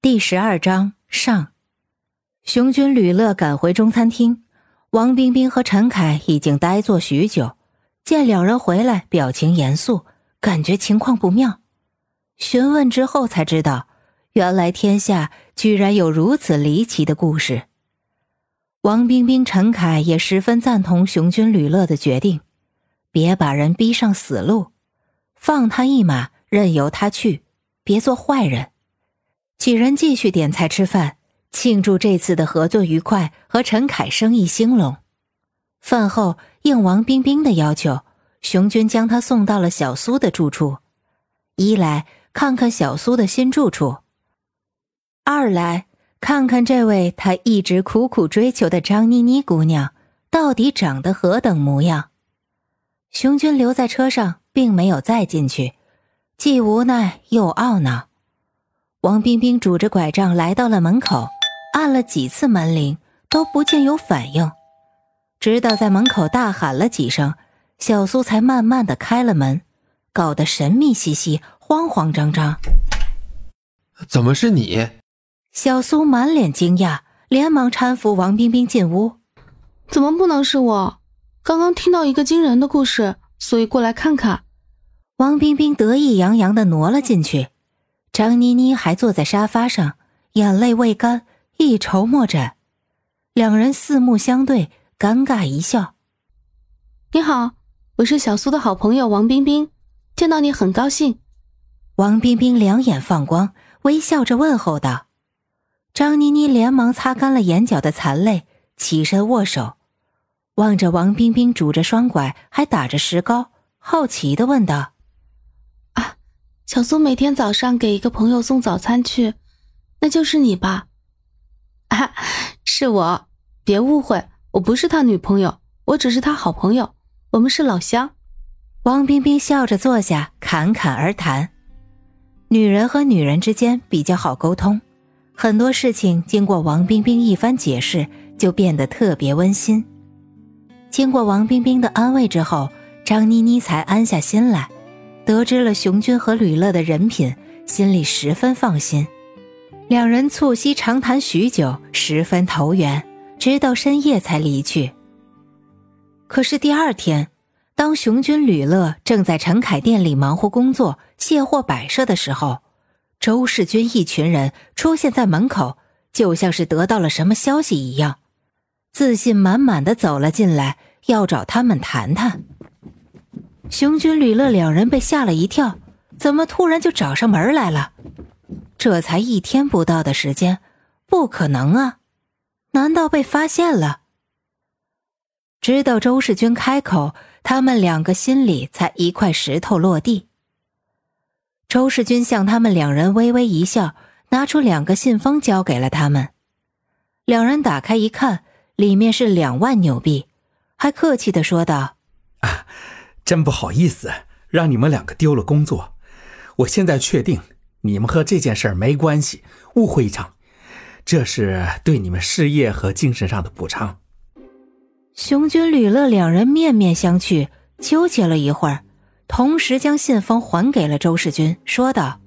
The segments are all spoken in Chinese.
第十二章上，熊军吕乐赶回中餐厅，王冰冰和陈凯已经呆坐许久，见两人回来，表情严肃，感觉情况不妙。询问之后才知道，原来天下居然有如此离奇的故事。王冰冰、陈凯也十分赞同熊军吕乐的决定，别把人逼上死路，放他一马，任由他去，别做坏人。几人继续点菜吃饭，庆祝这次的合作愉快和陈凯生意兴隆。饭后应王冰冰的要求，熊军将他送到了小苏的住处，一来看看小苏的新住处，二来看看这位他一直苦苦追求的张妮妮姑娘到底长得何等模样。熊军留在车上，并没有再进去，既无奈又懊恼。王冰冰拄着拐杖来到了门口，按了几次门铃都不见有反应，直到在门口大喊了几声，小苏才慢慢的开了门，搞得神秘兮兮、慌慌张张。怎么是你？小苏满脸惊讶，连忙搀扶王冰冰进屋。怎么不能是我？刚刚听到一个惊人的故事，所以过来看看。王冰冰得意洋洋的挪了进去。张妮妮还坐在沙发上，眼泪未干，一筹莫展。两人四目相对，尴尬一笑。你好，我是小苏的好朋友王冰冰，见到你很高兴。王冰冰两眼放光，微笑着问候道。张妮妮连忙擦干了眼角的残泪，起身握手，望着王冰冰拄着双拐，还打着石膏，好奇的问道。小苏每天早上给一个朋友送早餐去，那就是你吧？啊，是我，别误会，我不是他女朋友，我只是他好朋友，我们是老乡。王冰冰笑着坐下，侃侃而谈。女人和女人之间比较好沟通，很多事情经过王冰冰一番解释，就变得特别温馨。经过王冰冰的安慰之后，张妮妮才安下心来。得知了熊军和吕乐的人品，心里十分放心。两人促膝长谈许久，十分投缘，直到深夜才离去。可是第二天，当熊军、吕乐正在陈凯店里忙活工作、卸货摆设的时候，周世军一群人出现在门口，就像是得到了什么消息一样，自信满满的走了进来，要找他们谈谈。熊军、吕乐两人被吓了一跳，怎么突然就找上门来了？这才一天不到的时间，不可能啊！难道被发现了？直到周世军开口，他们两个心里才一块石头落地。周世军向他们两人微微一笑，拿出两个信封交给了他们。两人打开一看，里面是两万纽币，还客气的说道：“啊。”真不好意思，让你们两个丢了工作。我现在确定，你们和这件事儿没关系，误会一场。这是对你们事业和精神上的补偿。熊军、吕乐两人面面相觑，纠结了一会儿，同时将信封还给了周世军，说道：“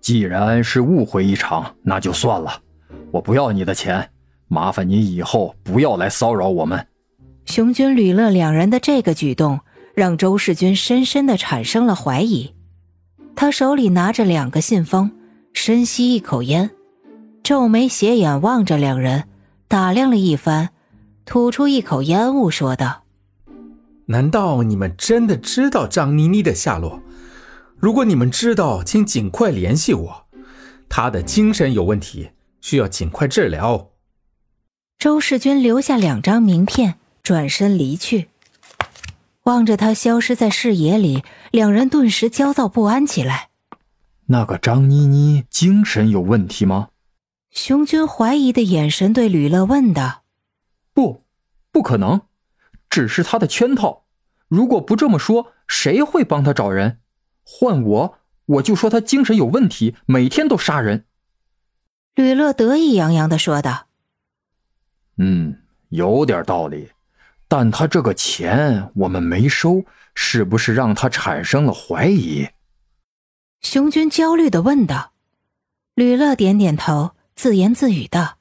既然是误会一场，那就算了，我不要你的钱，麻烦你以后不要来骚扰我们。”熊军、吕乐两人的这个举动。让周世军深深的产生了怀疑。他手里拿着两个信封，深吸一口烟，皱眉斜眼望着两人，打量了一番，吐出一口烟雾，说道：“难道你们真的知道张妮妮的下落？如果你们知道，请尽快联系我。她的精神有问题，需要尽快治疗。”周世军留下两张名片，转身离去。望着他消失在视野里，两人顿时焦躁不安起来。那个张妮妮精神有问题吗？熊军怀疑的眼神对吕乐问道：“不，不可能，只是他的圈套。如果不这么说，谁会帮他找人？换我，我就说他精神有问题，每天都杀人。”吕乐得意洋洋的说道：“嗯，有点道理。”但他这个钱我们没收，是不是让他产生了怀疑？熊军焦虑的问道。吕乐点点头，自言自语道：“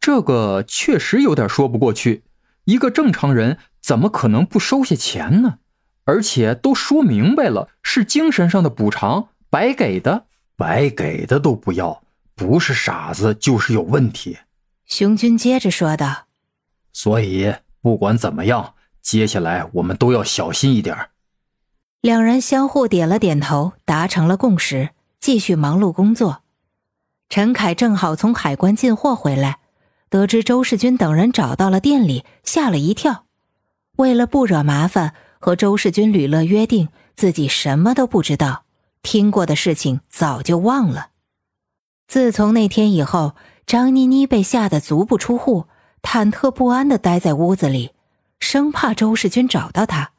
这个确实有点说不过去。一个正常人怎么可能不收下钱呢？而且都说明白了，是精神上的补偿，白给的，白给的都不要，不是傻子就是有问题。”熊军接着说道：“所以不管怎么样，接下来我们都要小心一点。”两人相互点了点头，达成了共识，继续忙碌工作。陈凯正好从海关进货回来，得知周世军等人找到了店里，吓了一跳。为了不惹麻烦，和周世军、吕乐约定自己什么都不知道，听过的事情早就忘了。自从那天以后，张妮妮被吓得足不出户，忐忑不安的待在屋子里，生怕周世军找到他。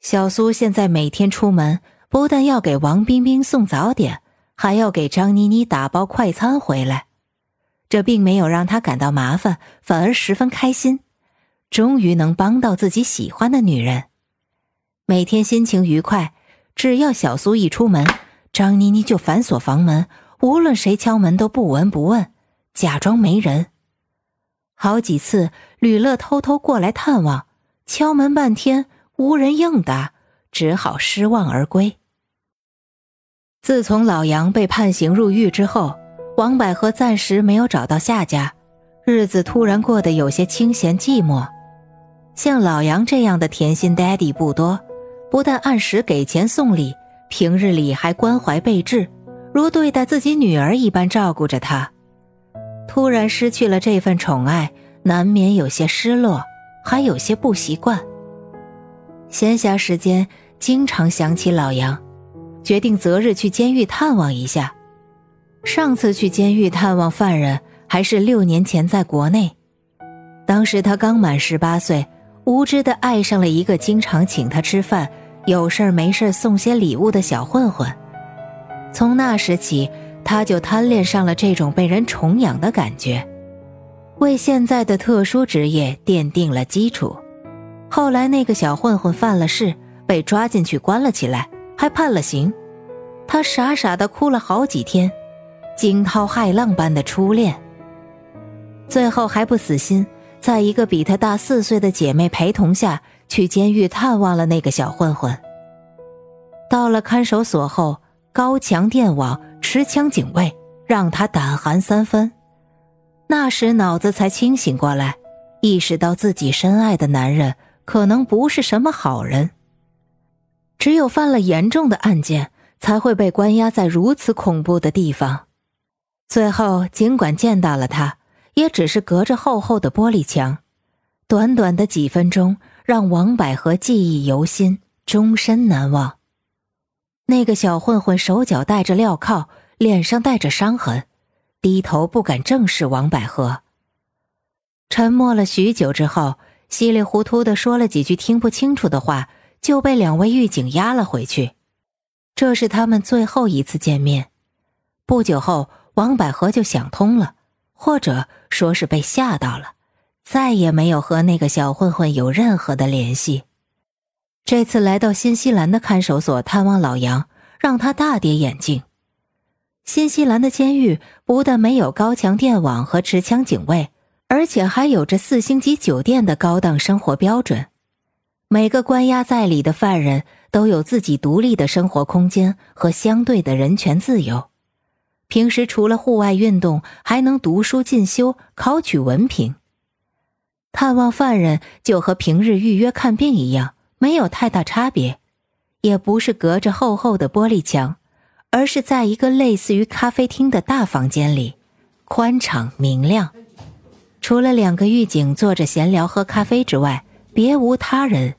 小苏现在每天出门，不但要给王冰冰送早点，还要给张妮妮打包快餐回来。这并没有让她感到麻烦，反而十分开心，终于能帮到自己喜欢的女人。每天心情愉快，只要小苏一出门，张妮妮就反锁房门，无论谁敲门都不闻不问，假装没人。好几次，吕乐偷偷过来探望，敲门半天。无人应答，只好失望而归。自从老杨被判刑入狱之后，王百合暂时没有找到下家，日子突然过得有些清闲寂寞。像老杨这样的甜心 daddy 不多，不但按时给钱送礼，平日里还关怀备至，如对待自己女儿一般照顾着她。突然失去了这份宠爱，难免有些失落，还有些不习惯。闲暇时间，经常想起老杨，决定择日去监狱探望一下。上次去监狱探望犯人，还是六年前在国内。当时他刚满十八岁，无知的爱上了一个经常请他吃饭、有事没事送些礼物的小混混。从那时起，他就贪恋上了这种被人宠养的感觉，为现在的特殊职业奠定了基础。后来那个小混混犯了事，被抓进去关了起来，还判了刑。他傻傻的哭了好几天，惊涛骇浪般的初恋。最后还不死心，在一个比他大四岁的姐妹陪同下去监狱探望了那个小混混。到了看守所后，高墙电网、持枪警卫让他胆寒三分。那时脑子才清醒过来，意识到自己深爱的男人。可能不是什么好人。只有犯了严重的案件，才会被关押在如此恐怖的地方。最后，尽管见到了他，也只是隔着厚厚的玻璃墙。短短的几分钟，让王百合记忆犹新，终身难忘。那个小混混手脚戴着镣铐，脸上带着伤痕，低头不敢正视王百合。沉默了许久之后。稀里糊涂的说了几句听不清楚的话，就被两位狱警押了回去。这是他们最后一次见面。不久后，王百合就想通了，或者说是被吓到了，再也没有和那个小混混有任何的联系。这次来到新西兰的看守所探望老杨，让他大跌眼镜。新西兰的监狱不但没有高墙电网和持枪警卫。而且还有着四星级酒店的高档生活标准，每个关押在里的犯人都有自己独立的生活空间和相对的人权自由。平时除了户外运动，还能读书进修、考取文凭。探望犯人就和平日预约看病一样，没有太大差别，也不是隔着厚厚的玻璃墙，而是在一个类似于咖啡厅的大房间里，宽敞明亮。除了两个狱警坐着闲聊喝咖啡之外，别无他人，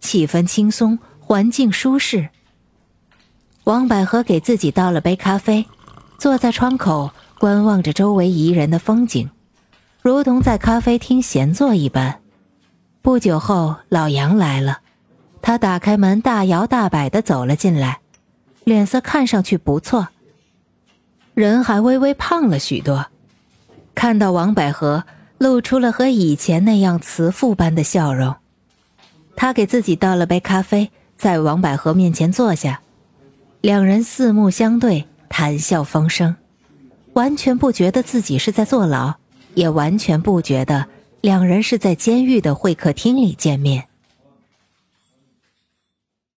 气氛轻松，环境舒适。王百合给自己倒了杯咖啡，坐在窗口观望着周围宜人的风景，如同在咖啡厅闲坐一般。不久后，老杨来了，他打开门，大摇大摆的走了进来，脸色看上去不错，人还微微胖了许多。看到王百合，露出了和以前那样慈父般的笑容。他给自己倒了杯咖啡，在王百合面前坐下，两人四目相对，谈。笑风生，完全不觉得自己是在坐牢，也完全不觉得两人是在监狱的会客厅里见面。